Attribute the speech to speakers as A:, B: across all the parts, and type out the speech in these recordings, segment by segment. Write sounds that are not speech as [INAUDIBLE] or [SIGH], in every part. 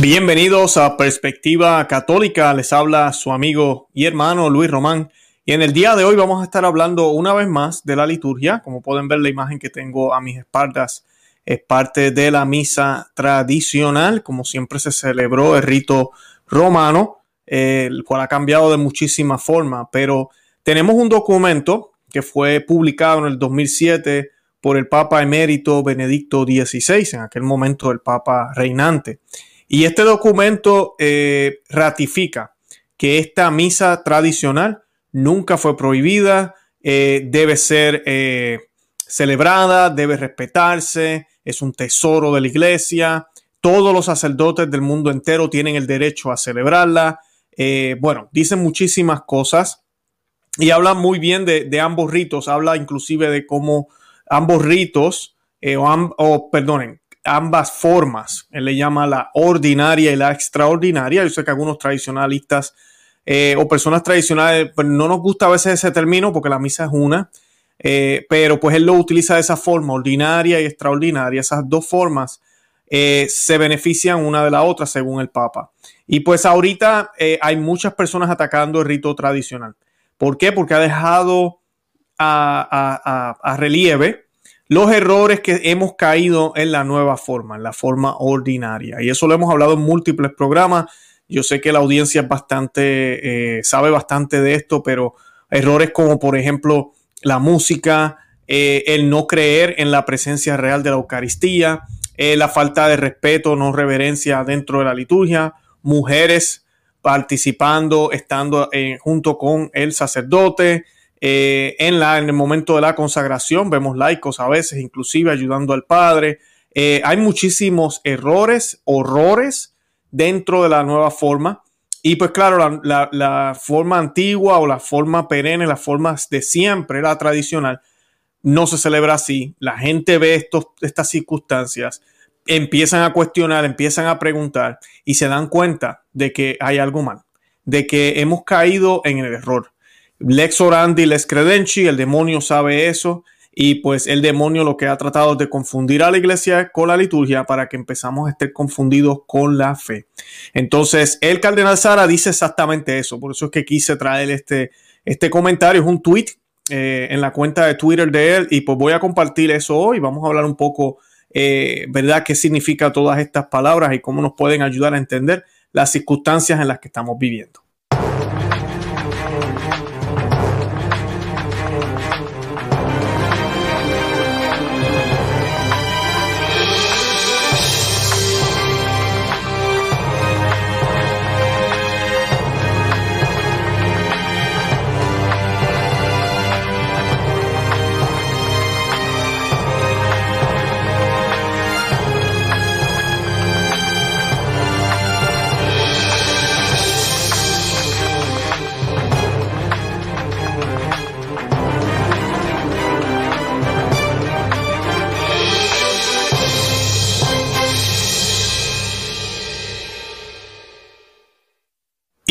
A: Bienvenidos a Perspectiva Católica. Les habla su amigo y hermano Luis Román. Y en el día de hoy vamos a estar hablando una vez más de la liturgia. Como pueden ver, la imagen que tengo a mis espaldas es parte de la misa tradicional, como siempre se celebró el rito romano, el cual ha cambiado de muchísimas formas. Pero tenemos un documento que fue publicado en el 2007 por el Papa emérito Benedicto XVI, en aquel momento el Papa reinante. Y este documento eh, ratifica que esta misa tradicional nunca fue prohibida, eh, debe ser eh, celebrada, debe respetarse, es un tesoro de la iglesia, todos los sacerdotes del mundo entero tienen el derecho a celebrarla. bueno, dicen muchísimas cosas y habla muy bien de, ambos ritos, habla inclusive de cómo ambos ritos, o, o perdonen, ambas formas. Él le llama la ordinaria y la extraordinaria. Yo sé que algunos tradicionalistas eh, o personas tradicionales pues, no nos gusta a veces ese término porque la misa es una, eh, pero pues él lo utiliza de esa forma, ordinaria y extraordinaria. Esas dos formas eh, se benefician una de la otra según el Papa. Y pues ahorita hay muchas personas atacando el rito tradicional. ¿Por qué? Porque ha dejado a relieve los errores que hemos caído en la nueva forma, en la forma ordinaria. Y eso lo hemos hablado en múltiples programas. Yo sé que la audiencia bastante, eh, sabe bastante de esto, pero errores como por ejemplo la música, eh, el no creer en la presencia real de la Eucaristía, eh, la falta de respeto, no reverencia dentro de la liturgia, mujeres participando, estando junto con el sacerdote, eh, en, la, en el momento de la consagración vemos laicos a veces, inclusive ayudando al Padre. Eh, hay muchísimos errores, horrores dentro de la nueva forma. Y pues claro, la, forma antigua o la forma perenne, las formas de siempre, la tradicional, no se celebra así. La gente ve estos, estas circunstancias, empiezan a cuestionar, empiezan a preguntar y se dan cuenta de que hay algo mal, de que hemos caído en el error. Lex orandi, les credenci, el demonio sabe eso y pues el demonio lo que ha tratado de confundir a la iglesia con la liturgia para que empezamos a estar confundidos con la fe. Entonces, el cardenal Sara dice exactamente eso, por eso es que quise traer este, este comentario, es un tweet eh, en la cuenta de Twitter de él y pues voy a compartir eso hoy, vamos a hablar un poco, eh, ¿verdad?, qué significa todas estas palabras y cómo nos pueden ayudar a entender las circunstancias en las que estamos viviendo.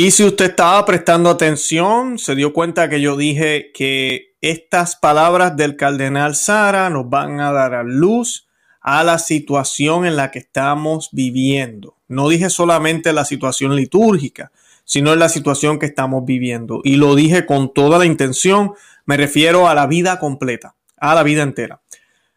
A: Y si usted estaba prestando atención, se dio cuenta que yo dije que estas palabras del cardenal Sara nos van a dar a luz a la situación en la que estamos viviendo. No dije solamente la situación litúrgica, sino en la situación que estamos viviendo. Y lo dije con toda la intención, me refiero a la vida completa, a la vida entera.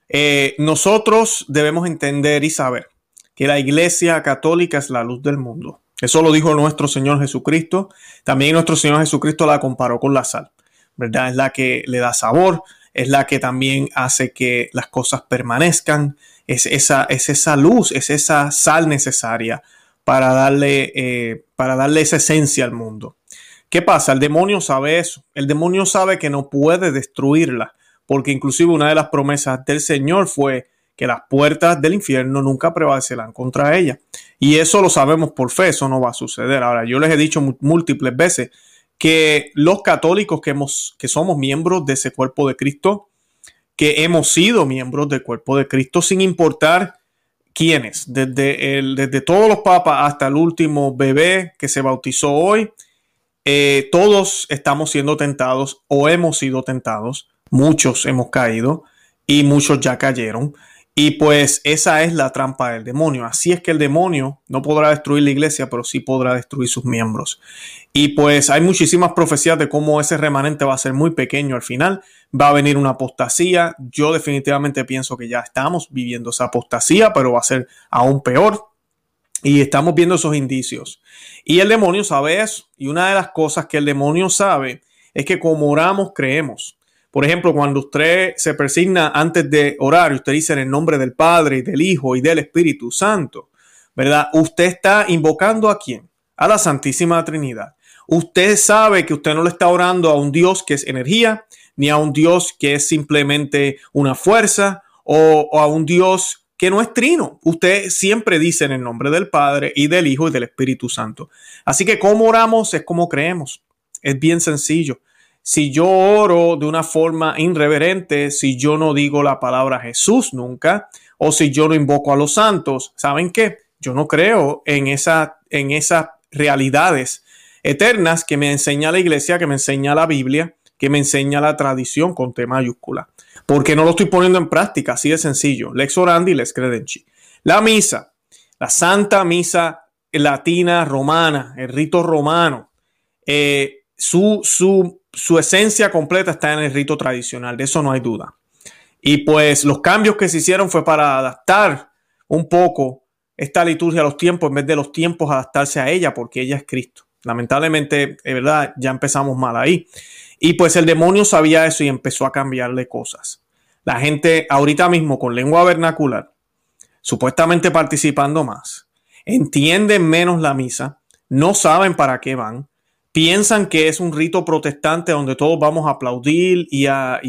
A: Eh, nosotros debemos entender y saber que la Iglesia Católica es la luz del mundo. Eso lo dijo nuestro Señor Jesucristo. También nuestro Señor Jesucristo la comparó con la sal, ¿verdad? Es la que le da sabor, es la que también hace que las cosas permanezcan, es esa, es esa luz, es esa sal necesaria para darle, eh, para darle esa esencia al mundo. ¿Qué pasa? El demonio sabe eso. El demonio sabe que no puede destruirla, porque inclusive una de las promesas del Señor fue que las puertas del infierno nunca prevalecerán contra ella. Y eso lo sabemos por fe, eso no va a suceder. Ahora, yo les he dicho múltiples veces que los católicos que, hemos, que somos miembros de ese cuerpo de Cristo, que hemos sido miembros del cuerpo de Cristo sin importar quiénes, desde, el, desde todos los papas hasta el último bebé que se bautizó hoy, eh, todos estamos siendo tentados o hemos sido tentados, muchos hemos caído y muchos ya cayeron. Y pues esa es la trampa del demonio. Así es que el demonio no podrá destruir la iglesia, pero sí podrá destruir sus miembros. Y pues hay muchísimas profecías de cómo ese remanente va a ser muy pequeño al final. Va a venir una apostasía. Yo definitivamente pienso que ya estamos viviendo esa apostasía, pero va a ser aún peor. Y estamos viendo esos indicios. Y el demonio sabe eso. Y una de las cosas que el demonio sabe es que como oramos, creemos. Por ejemplo, cuando usted se persigna antes de orar usted dice en el nombre del Padre y del Hijo y del Espíritu Santo, ¿verdad? Usted está invocando a quién? A la Santísima Trinidad. Usted sabe que usted no le está orando a un Dios que es energía, ni a un Dios que es simplemente una fuerza o, o a un Dios que no es trino. Usted siempre dice en el nombre del Padre y del Hijo y del Espíritu Santo. Así que como oramos es como creemos. Es bien sencillo si yo oro de una forma irreverente, si yo no digo la palabra Jesús nunca, o si yo no invoco a los santos, ¿saben qué? Yo no creo en, esa, en esas realidades eternas que me enseña la iglesia, que me enseña la Biblia, que me enseña la tradición con T mayúscula. Porque no lo estoy poniendo en práctica, así de sencillo. Lex orandi, lex credenci. La misa, la santa misa latina romana, el rito romano, eh, su, su su esencia completa está en el rito tradicional, de eso no hay duda. Y pues los cambios que se hicieron fue para adaptar un poco esta liturgia a los tiempos, en vez de los tiempos adaptarse a ella, porque ella es Cristo. Lamentablemente, es verdad, ya empezamos mal ahí. Y pues el demonio sabía eso y empezó a cambiarle cosas. La gente ahorita mismo con lengua vernacular, supuestamente participando más, entienden menos la misa, no saben para qué van, piensan que es un rito protestante donde todos vamos a aplaudir y a,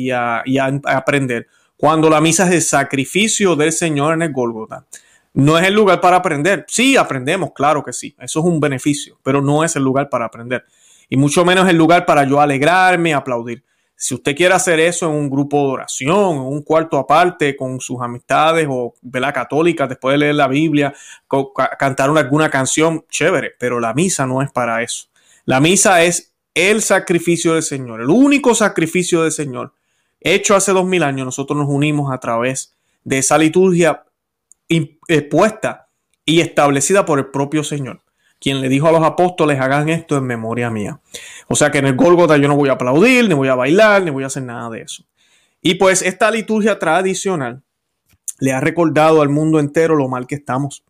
A: aprender, cuando la misa es el sacrificio del Señor en el Gólgota. No es el lugar para aprender. Sí, aprendemos, claro que sí. Eso es un beneficio, pero no es el lugar para aprender. Y mucho menos el lugar para yo alegrarme, aplaudir. Si usted quiere hacer eso en un grupo de oración, en un cuarto aparte, con sus amistades o la católica, después de leer la Biblia, cantar alguna canción, chévere, pero la misa no es para eso. La misa es el sacrificio del Señor, el único sacrificio del Señor hecho hace dos mil años. Nosotros nos unimos a través de esa liturgia puesta y establecida por el propio Señor, quien le dijo a los apóstoles, hagan esto en memoria mía. O sea que en el Gólgota yo no voy a aplaudir, ni voy a bailar, ni voy a hacer nada de eso. Y pues esta liturgia tradicional le ha recordado al mundo entero lo mal que estamos.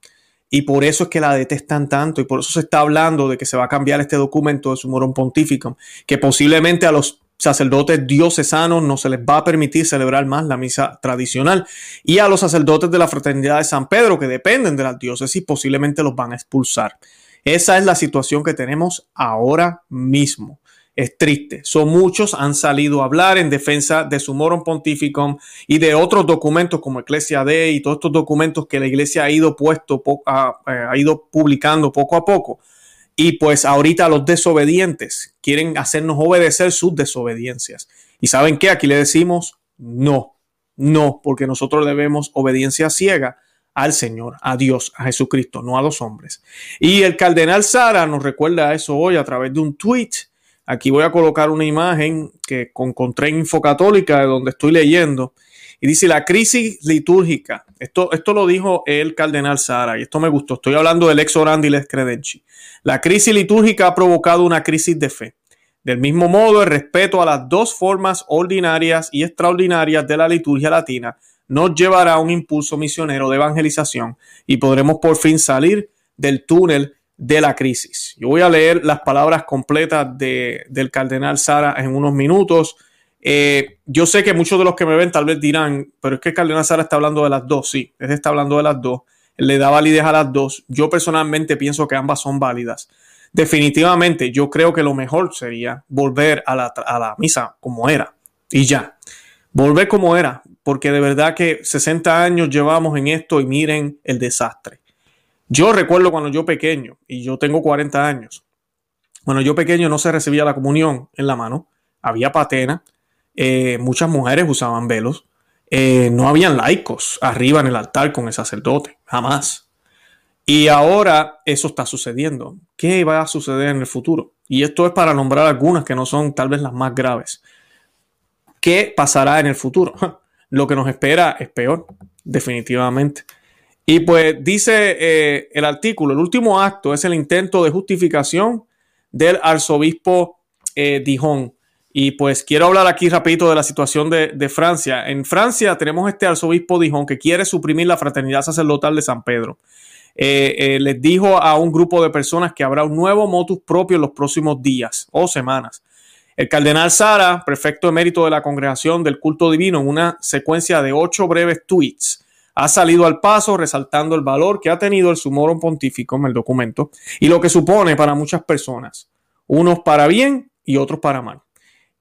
A: Y por eso es que la detestan tanto y por eso se está hablando de que se va a cambiar este documento de su morón pontífico, que posiblemente a los sacerdotes diocesanos no se les va a permitir celebrar más la misa tradicional y a los sacerdotes de la fraternidad de San Pedro que dependen de las diócesis posiblemente los van a expulsar. Esa es la situación que tenemos ahora mismo es triste. Son muchos han salido a hablar en defensa de su morum pontificum y de otros documentos como Ecclesia Dei y todos estos documentos que la iglesia ha ido puesto, eh, ha ido publicando poco a poco. Y pues ahorita los desobedientes quieren hacernos obedecer sus desobediencias. ¿Y saben qué? Aquí le decimos no, no, porque nosotros debemos obediencia ciega al Señor, a Dios, a Jesucristo, no a los hombres. Y el cardenal Sara nos recuerda eso hoy a través de un tweet Aquí voy a colocar una imagen que encontré en Infocatólica, de donde estoy leyendo. Y dice la crisis litúrgica. Esto, esto lo dijo el cardenal Sara y esto me gustó. Estoy hablando del ex orandi les credenci. La crisis litúrgica ha provocado una crisis de fe. Del mismo modo, el respeto a las dos formas ordinarias y extraordinarias de la liturgia latina nos llevará a un impulso misionero de evangelización y podremos por fin salir del túnel de la crisis. Yo voy a leer las palabras completas de, del cardenal Sara en unos minutos. Eh, yo sé que muchos de los que me ven tal vez dirán, pero es que el cardenal Sara está hablando de las dos. Sí, él está hablando de las dos. Le da validez a las dos. Yo personalmente pienso que ambas son válidas. Definitivamente, yo creo que lo mejor sería volver a la, a la misa como era y ya. Volver como era, porque de verdad que 60 años llevamos en esto y miren el desastre. Yo recuerdo cuando yo pequeño, y yo tengo 40 años, cuando yo pequeño no se recibía la comunión en la mano, había patena, eh, muchas mujeres usaban velos, eh, no habían laicos arriba en el altar con el sacerdote, jamás. Y ahora eso está sucediendo. ¿Qué va a suceder en el futuro? Y esto es para nombrar algunas que no son tal vez las más graves. ¿Qué pasará en el futuro? [LAUGHS] Lo que nos espera es peor. definitivamente. Y pues dice eh, el artículo, el último acto es el intento de justificación del arzobispo eh, Dijon. Y pues quiero hablar aquí rapidito de la situación de, Francia. En Francia tenemos este arzobispo Dijon que quiere suprimir la fraternidad sacerdotal de San Pedro. Eh, les dijo a un grupo de personas que habrá un nuevo motus propio en los próximos días o semanas. El cardenal Sara, prefecto emérito de la congregación del culto divino, en una secuencia de ocho breves tweets, ha salido al paso resaltando el valor que ha tenido el sumorum pontífico en el documento y lo que supone para muchas personas, unos para bien y otros para mal.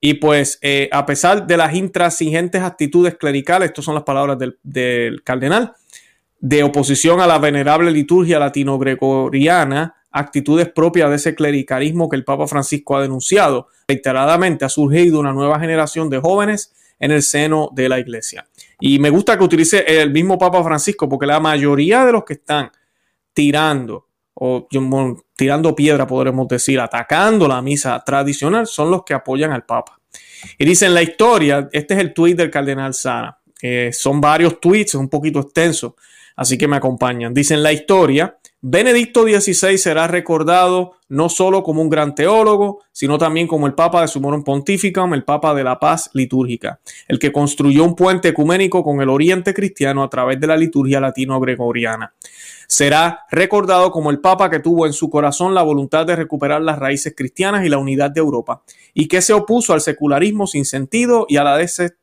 A: Y pues, eh, a pesar de las intransigentes actitudes clericales, estas son las palabras del, del cardenal, de oposición a la venerable liturgia latino-gregoriana, actitudes propias de ese clericalismo que el Papa Francisco ha denunciado, reiteradamente ha surgido una nueva generación de jóvenes en el seno de la iglesia. Y me gusta que utilice el mismo Papa Francisco, porque la mayoría de los que están tirando o tirando piedra, podremos decir, atacando la misa tradicional, son los que apoyan al Papa. Y dicen la historia, este es el tuit del cardenal Sara. son varios tweets, es un poquito extenso, así que me acompañan. Dicen la historia, Benedicto XVI será recordado no solo como un gran teólogo, sino también como el Papa de Sumorum Pontificum, el Papa de la paz litúrgica, el que construyó un puente ecuménico con el Oriente cristiano a través de la liturgia latino-gregoriana. Será recordado como el Papa que tuvo en su corazón la voluntad de recuperar las raíces cristianas y la unidad de Europa, y que se opuso al secularismo sin sentido y a la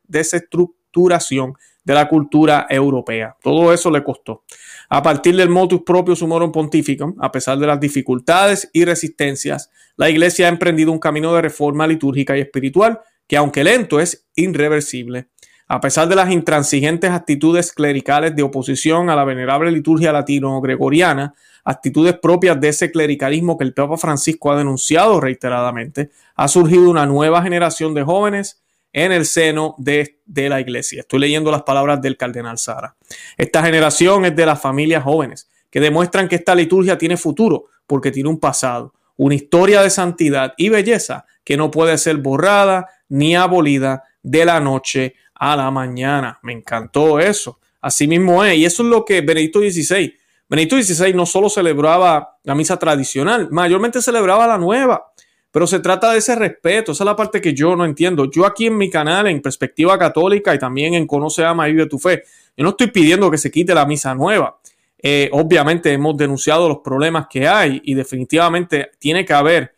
A: desestructuración de la cultura europea. Todo eso le costó. A partir del motus propio sumorum pontificum, a pesar de las dificultades y resistencias, la Iglesia ha emprendido un camino de reforma litúrgica y espiritual que, aunque lento, es irreversible. A pesar de las intransigentes actitudes clericales de oposición a la venerable liturgia latino-gregoriana, actitudes propias de ese clericalismo que el Papa Francisco ha denunciado reiteradamente, ha surgido una nueva generación de jóvenes en el seno de, la iglesia. Estoy leyendo las palabras del cardenal Sara. Esta generación es de las familias jóvenes que demuestran que esta liturgia tiene futuro porque tiene un pasado, una historia de santidad y belleza que no puede ser borrada ni abolida de la noche a la mañana. Me encantó eso. Así mismo es. Y eso es lo que Benedicto XVI. Benedicto XVI no solo celebraba la misa tradicional, mayormente celebraba la nueva. Pero se trata de ese respeto, esa es la parte que yo no entiendo. Yo aquí en mi canal, en Perspectiva Católica y también en Conoce, Ama y Vive tu Fe, yo no estoy pidiendo que se quite la misa nueva. Eh, obviamente hemos denunciado los problemas que hay y definitivamente tiene que haber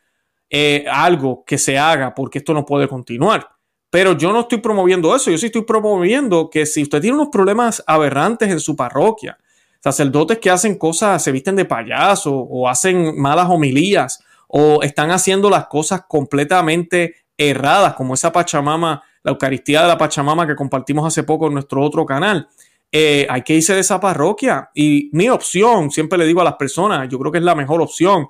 A: eh, algo que se haga porque esto no puede continuar. Pero yo no estoy promoviendo eso, yo sí estoy promoviendo que si usted tiene unos problemas aberrantes en su parroquia, sacerdotes que hacen cosas, se visten de payaso o hacen malas homilías o están haciendo las cosas completamente erradas, como esa Pachamama, la Eucaristía de la Pachamama que compartimos hace poco en nuestro otro canal. Eh, hay que irse de esa parroquia. Y mi opción, siempre le digo a las personas, yo creo que es la mejor opción,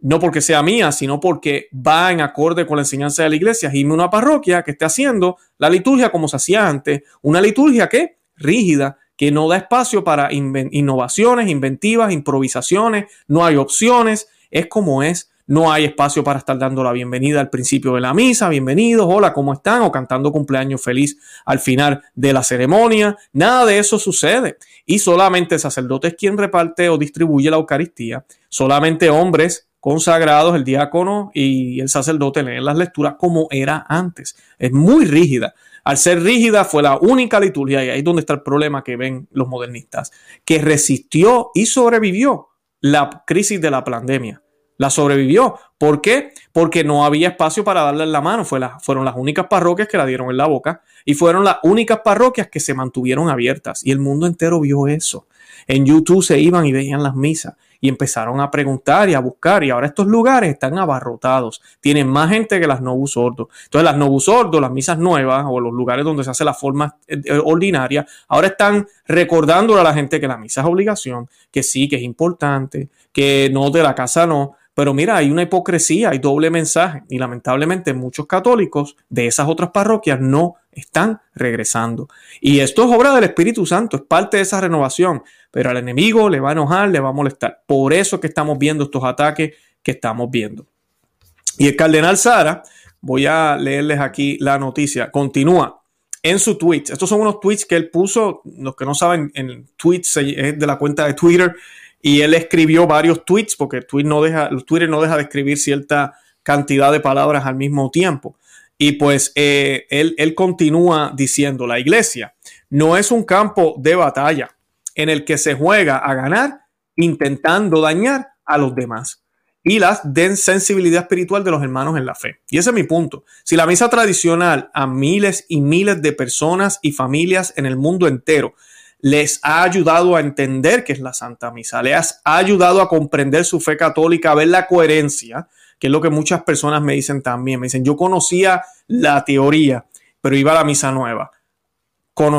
A: no porque sea mía, sino porque va en acorde con la enseñanza de la iglesia, irme a una parroquia que esté haciendo la liturgia como se hacía antes, una liturgia que rígida, que no da espacio para innovaciones, inventivas, improvisaciones, no hay opciones, es como es no hay espacio para estar dando la bienvenida al principio de la misa, bienvenidos, hola, ¿cómo están? O cantando cumpleaños feliz al final de la ceremonia. Nada de eso sucede. Y solamente el sacerdote es quien reparte o distribuye la Eucaristía. Solamente hombres consagrados, el diácono y el sacerdote leen las lecturas como era antes. Es muy rígida. Al ser rígida fue la única liturgia, y ahí es donde está el problema que ven los modernistas, que resistió y sobrevivió la crisis de la pandemia la sobrevivió. ¿Por qué? Porque no había espacio para darle la mano. Fue la, fueron las únicas parroquias que la dieron en la boca y fueron las únicas parroquias que se mantuvieron abiertas. Y el mundo entero vio eso. En YouTube se iban y veían las misas y empezaron a preguntar y a buscar. Y ahora estos lugares están abarrotados. Tienen más gente que las Novus Ordo. Entonces, las Novus Ordo, las misas nuevas o los lugares donde se hace la forma eh, eh, ordinaria, ahora están recordándole a la gente que la misa es obligación, que sí, que es importante, que no de la casa no pero mira, hay una hipocresía, hay doble mensaje y lamentablemente muchos católicos de esas otras parroquias no están regresando. Y esto es obra del Espíritu Santo, es parte de esa renovación, pero al enemigo le va a enojar, le va a molestar. Por eso que estamos viendo estos ataques que estamos viendo. Y el cardenal Sara, voy a leerles aquí la noticia, continúa. en su tweet. Estos son unos tweets que él puso, los que no saben, en tweets es de la cuenta de Twitter y él escribió varios tweets porque Twitter no deja, no deja de escribir cierta cantidad de palabras al mismo tiempo. Y pues eh, él, él continúa diciendo, la iglesia no es un campo de batalla en el que se juega a ganar intentando dañar a los demás y la sensibilidad espiritual de los hermanos en la fe. Y ese es mi punto. Si la misa tradicional a miles y miles de personas y familias en el mundo entero les ha ayudado a entender qué es la Santa Misa, les ha ayudado a comprender su fe católica, a ver la coherencia, que es lo que muchas personas me dicen también. Me dicen, yo conocía la teoría, pero iba a la misa nueva.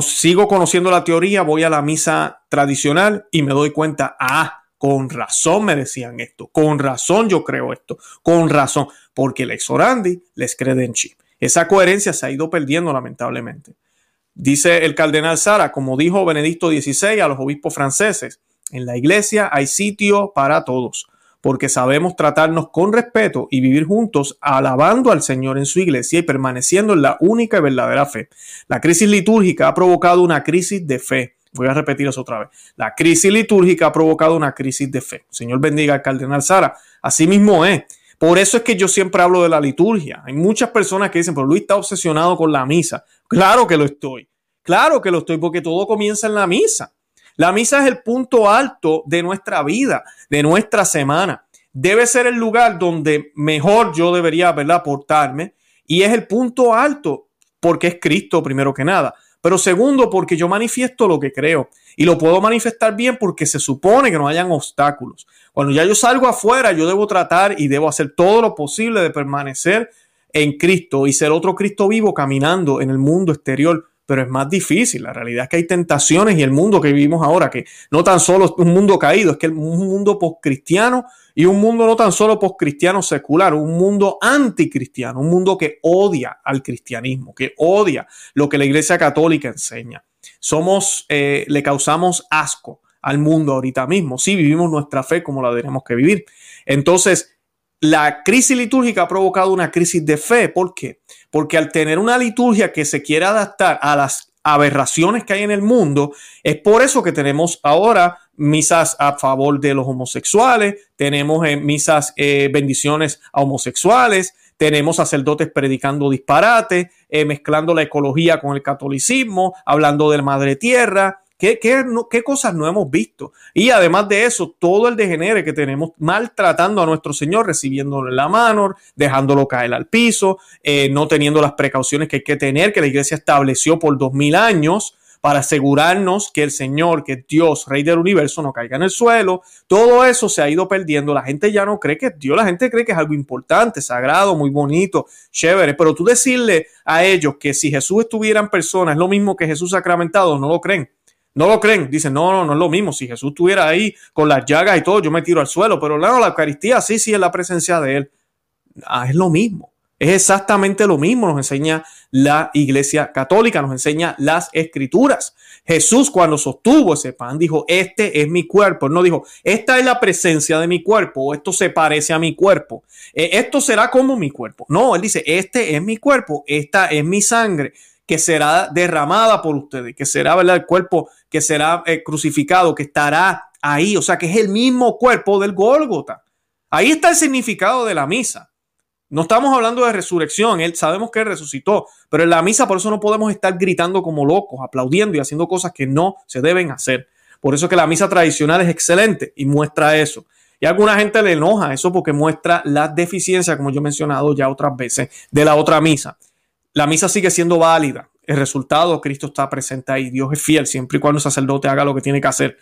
A: sigo conociendo la teoría, voy a la misa tradicional y me doy cuenta, ah, con razón me decían esto, con razón yo creo esto, con razón, porque el exorandi les credenci. Esa coherencia se ha ido perdiendo lamentablemente. Dice el cardenal Sara, como dijo Benedicto XVI a los obispos franceses, en la iglesia hay sitio para todos, porque sabemos tratarnos con respeto y vivir juntos alabando al Señor en su iglesia y permaneciendo en la única y verdadera fe. La crisis litúrgica ha provocado una crisis de fe. Voy a repetir eso otra vez. La crisis litúrgica ha provocado una crisis de fe. Señor bendiga al cardenal Sara. Así mismo es. Por eso es que yo siempre hablo de la liturgia. Hay muchas personas que dicen, pero Luis está obsesionado con la misa. Claro que lo estoy. Claro que lo estoy porque todo comienza en la misa. La misa es el punto alto de nuestra vida, de nuestra semana. Debe ser el lugar donde mejor yo debería ¿verdad? portarme y es el punto alto porque es Cristo primero que nada. Pero segundo, porque yo manifiesto lo que creo y lo puedo manifestar bien porque se supone que no hayan obstáculos. Cuando ya yo salgo afuera, yo debo tratar y debo hacer todo lo posible de permanecer en Cristo y ser otro Cristo vivo caminando en el mundo exterior. Pero es más difícil. La realidad es que hay tentaciones y el mundo que vivimos ahora, que no tan solo es un mundo caído, es que un mundo postcristiano y un mundo no tan solo postcristiano secular, un mundo anticristiano, un mundo que odia al cristianismo, que odia lo que la Iglesia Católica enseña. Somos, eh, le causamos asco al mundo ahorita mismo. Si vivimos nuestra fe como la tenemos que vivir. Entonces, la crisis litúrgica ha provocado una crisis de fe. ¿Por qué? Porque al tener una liturgia que se quiere adaptar a las aberraciones que hay en el mundo, es por eso que tenemos ahora misas a favor de los homosexuales, tenemos eh, misas eh, bendiciones a homosexuales, tenemos sacerdotes predicando disparate, eh, mezclando la ecología con el catolicismo, hablando de la madre tierra, ¿Qué, qué, cosas no hemos visto? Y además de eso, todo el degenere que tenemos maltratando a nuestro Señor, recibiéndolo en la mano, dejándolo caer al piso, eh, no teniendo las precauciones que hay que tener, que la iglesia estableció por dos mil años para asegurarnos que el Señor, que Dios, Rey del universo, no caiga en el suelo. Todo eso se ha ido perdiendo. La gente ya no cree que es Dios, la gente cree que es algo importante, sagrado, muy bonito, chévere. Pero tú decirle a ellos que si Jesús estuviera en persona es lo mismo que Jesús sacramentado, no lo creen. No lo creen, dicen, no, no, no es lo mismo. Si Jesús estuviera ahí con las llagas y todo, yo me tiro al suelo, pero no, la Eucaristía sí, sí es la presencia de Él. Ah, es lo mismo, es exactamente lo mismo, nos enseña la Iglesia Católica, nos enseña las Escrituras. Jesús cuando sostuvo ese pan dijo, este es mi cuerpo. no dijo, esta es la presencia de mi cuerpo, o esto se parece a mi cuerpo, eh, esto será como mi cuerpo. No, Él dice, este es mi cuerpo, esta es mi sangre que será derramada por ustedes, que será el cuerpo que será eh, crucificado, que estará ahí, o sea que es el mismo cuerpo del Gólgota. Ahí está el significado de la misa. No estamos hablando de resurrección, él sabemos que resucitó, pero en la misa por eso no podemos estar gritando como locos, aplaudiendo y haciendo cosas que no se deben hacer. Por eso que la misa tradicional es excelente y muestra eso. Y a alguna gente le enoja eso porque muestra la deficiencia, como yo he mencionado ya otras veces, de la otra misa la misa sigue siendo válida. El resultado, Cristo está presente ahí. Dios es fiel siempre y cuando el sacerdote haga lo que tiene que hacer.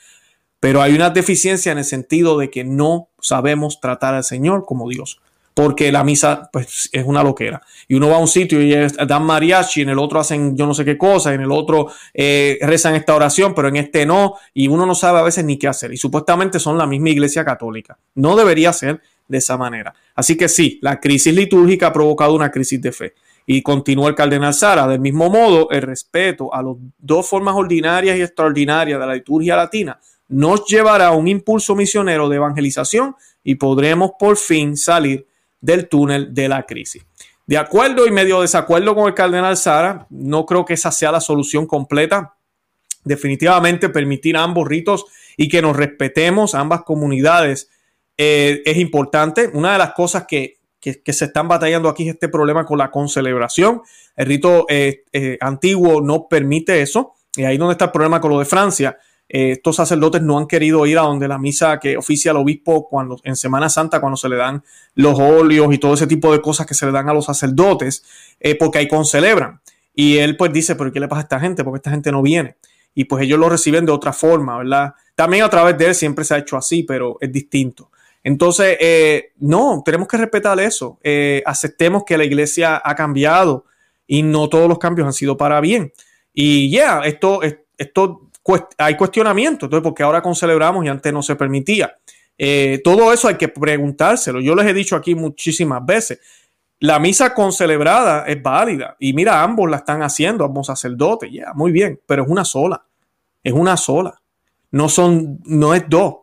A: Pero hay una deficiencia en el sentido de que no sabemos tratar al Señor como Dios. Porque la misa pues, es una loquera. Y uno va a un sitio y dan mariachi, en el otro hacen yo no sé qué cosa, en el otro eh, rezan esta oración, pero en este no. Y uno no sabe a veces ni qué hacer. Y supuestamente son la misma iglesia católica. No debería ser de esa manera. Así que sí, la crisis litúrgica ha provocado una crisis de fe. Y continúa el cardenal Sara, del mismo modo, el respeto a las dos formas ordinarias y extraordinarias de la liturgia latina nos llevará a un impulso misionero de evangelización y podremos por fin salir del túnel de la crisis. de acuerdo y medio desacuerdo con el cardenal Sara. No creo que esa sea la solución completa. Definitivamente permitir ambos ritos y que nos respetemos ambas comunidades eh, es importante. Una de las cosas que, se están batallando aquí es este problema con la concelebración. El rito eh, eh, antiguo no permite eso. Y ahí donde está el problema con lo de Francia. estos sacerdotes no han querido ir a donde la misa que oficia el obispo cuando en Semana Santa, cuando se le dan los óleos y todo ese tipo de cosas que se le dan a los sacerdotes, porque ahí concelebran. Y él pues dice, pero ¿qué le pasa a esta gente? Porque esta gente no viene. Y pues ellos lo reciben de otra forma, ¿verdad? También a través de él siempre se ha hecho así, pero es distinto. Entonces, eh, no, tenemos que respetar eso. Eh, aceptemos que la iglesia ha cambiado y no todos los cambios han sido para bien. Y ya, esto, esto hay cuestionamiento, entonces, porque ahora concelebramos y antes no se permitía. Eh, todo eso hay que preguntárselo. Yo les he dicho aquí muchísimas veces. La misa concelebrada es válida y mira, ambos la están haciendo, ambos sacerdotes, ya, muy bien, pero es una sola. Es una sola. No son, no es dos.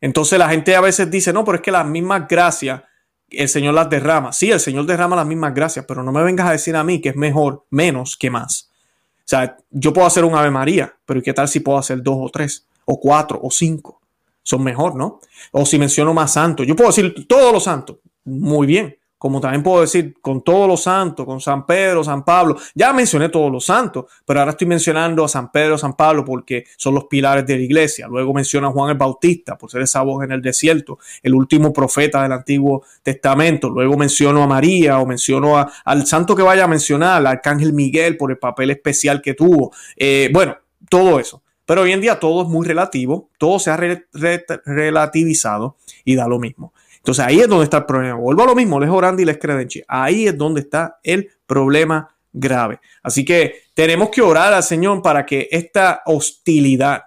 A: Entonces la gente a veces dice, no, pero es que las mismas gracias el Señor las derrama. Sí, el Señor derrama las mismas gracias, pero no me vengas a decir a mí que es mejor menos que más. O sea, yo puedo hacer un Ave María, pero ¿qué tal si puedo hacer dos o tres, o cuatro, o cinco? Son mejor, ¿no? O si menciono más santos. Yo puedo decir todos los santos. Muy bien como también puedo decir con todos los santos, con San Pedro, San Pablo. Ya mencioné todos los santos, pero ahora estoy mencionando a San Pedro, San Pablo porque son los pilares de la iglesia. Luego menciono a Juan el Bautista por ser esa voz en el desierto, el último profeta del Antiguo Testamento. Luego menciono a María o menciono al santo que vaya a mencionar, al Arcángel Miguel por el papel especial que tuvo. Eh, bueno, todo eso. Pero hoy en día todo es muy relativo, todo se ha relativizado y da lo mismo. Entonces ahí es donde está el problema. Vuelvo a lo mismo, les orando y les credenci. Ahí es donde está el problema grave. Así que tenemos que orar al Señor para que esta hostilidad,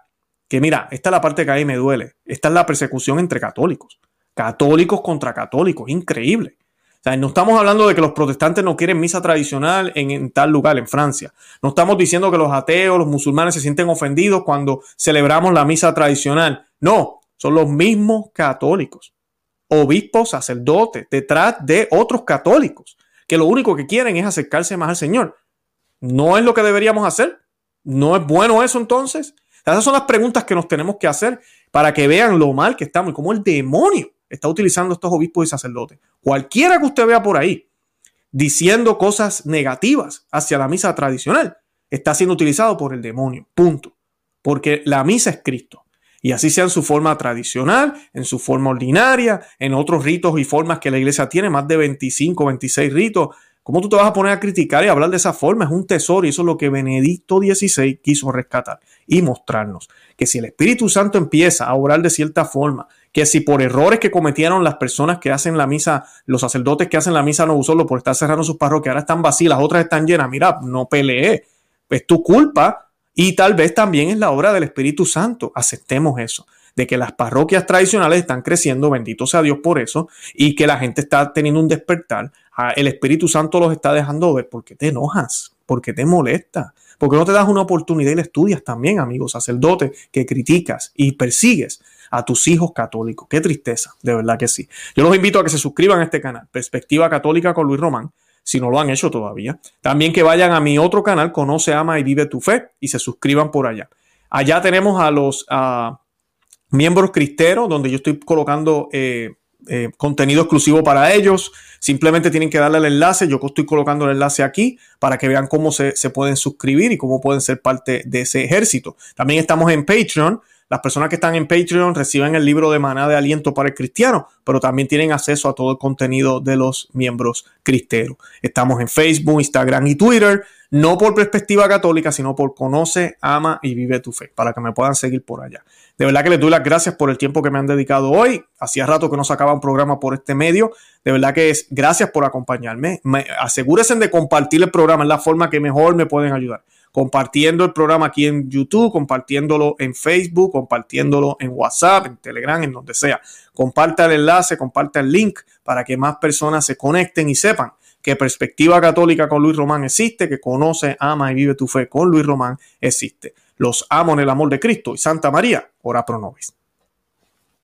A: que mira, esta es la parte que a mí me duele, esta es la persecución entre católicos, católicos contra católicos, increíble. O sea, no estamos hablando de que los protestantes no quieren misa tradicional en, en, tal lugar, en Francia. No estamos diciendo que los ateos, los musulmanes se sienten ofendidos cuando celebramos la misa tradicional. No, son los mismos católicos obispos, sacerdotes, detrás de otros católicos, que lo único que quieren es acercarse más al Señor. ¿No es lo que deberíamos hacer? ¿No es bueno eso entonces? Esas son las preguntas que nos tenemos que hacer para que vean lo mal que estamos y cómo el demonio está utilizando estos obispos y sacerdotes. Cualquiera que usted vea por ahí diciendo cosas negativas hacia la misa tradicional está siendo utilizado por el demonio. Punto. Porque la misa es Cristo. Y así sea en su forma tradicional, en su forma ordinaria, en otros ritos y formas que la iglesia tiene, más de 25, 26 ritos. ¿Cómo tú te vas a poner a criticar y hablar de esa forma? Es un tesoro y eso es lo que Benedicto XVI quiso rescatar y mostrarnos. Que si el Espíritu Santo empieza a orar de cierta forma, que si por errores que cometieron las personas que hacen la misa, los sacerdotes que hacen la misa no solo por estar cerrando sus parroquias, ahora están vacías, las otras están llenas, mira, no pelee, es tu culpa y tal vez también es la obra del Espíritu Santo. Aceptemos eso, de que las parroquias tradicionales están creciendo, bendito sea Dios por eso, y que la gente está teniendo un despertar. Ah, el Espíritu Santo los está dejando ver. ¿Por qué te enojas? ¿Por qué te molesta? ¿Por qué no te das una oportunidad y le estudias también, amigos sacerdote, que criticas y persigues a tus hijos católicos? Qué tristeza, de verdad que sí. Yo los invito a que se suscriban a este canal, Perspectiva Católica con Luis Román si no lo han hecho todavía. También que vayan a mi otro canal, Conoce, Ama y Vive tu Fe, y se suscriban por allá. Allá tenemos a los miembros cristeros, donde yo estoy colocando eh, eh, contenido exclusivo para ellos. Simplemente tienen que darle el enlace. Yo estoy colocando el enlace aquí para que vean cómo se, se pueden suscribir y cómo pueden ser parte de ese ejército. También estamos en Patreon las personas que están en Patreon reciben el libro de Maná de Aliento para el Cristiano, pero también tienen acceso a todo el contenido de los miembros cristeros. Estamos en Facebook, Instagram y Twitter, no por perspectiva católica, sino por Conoce, Ama y Vive tu Fe, para que me puedan seguir por allá. De verdad que les doy las gracias por el tiempo que me han dedicado hoy. Hacía rato que no sacaba un programa por este medio. De verdad que es gracias por acompañarme. asegúrense de compartir el programa, es la forma que mejor me pueden ayudar compartiendo el programa aquí en YouTube, compartiéndolo en Facebook, compartiéndolo en WhatsApp, en Telegram, en donde sea. Comparta el enlace, comparta el link para que más personas se conecten y sepan que Perspectiva Católica con Luis Román existe, que conoce, ama y vive tu fe con Luis Román existe. Los amo en el amor de Cristo y Santa María, ora pro nobis.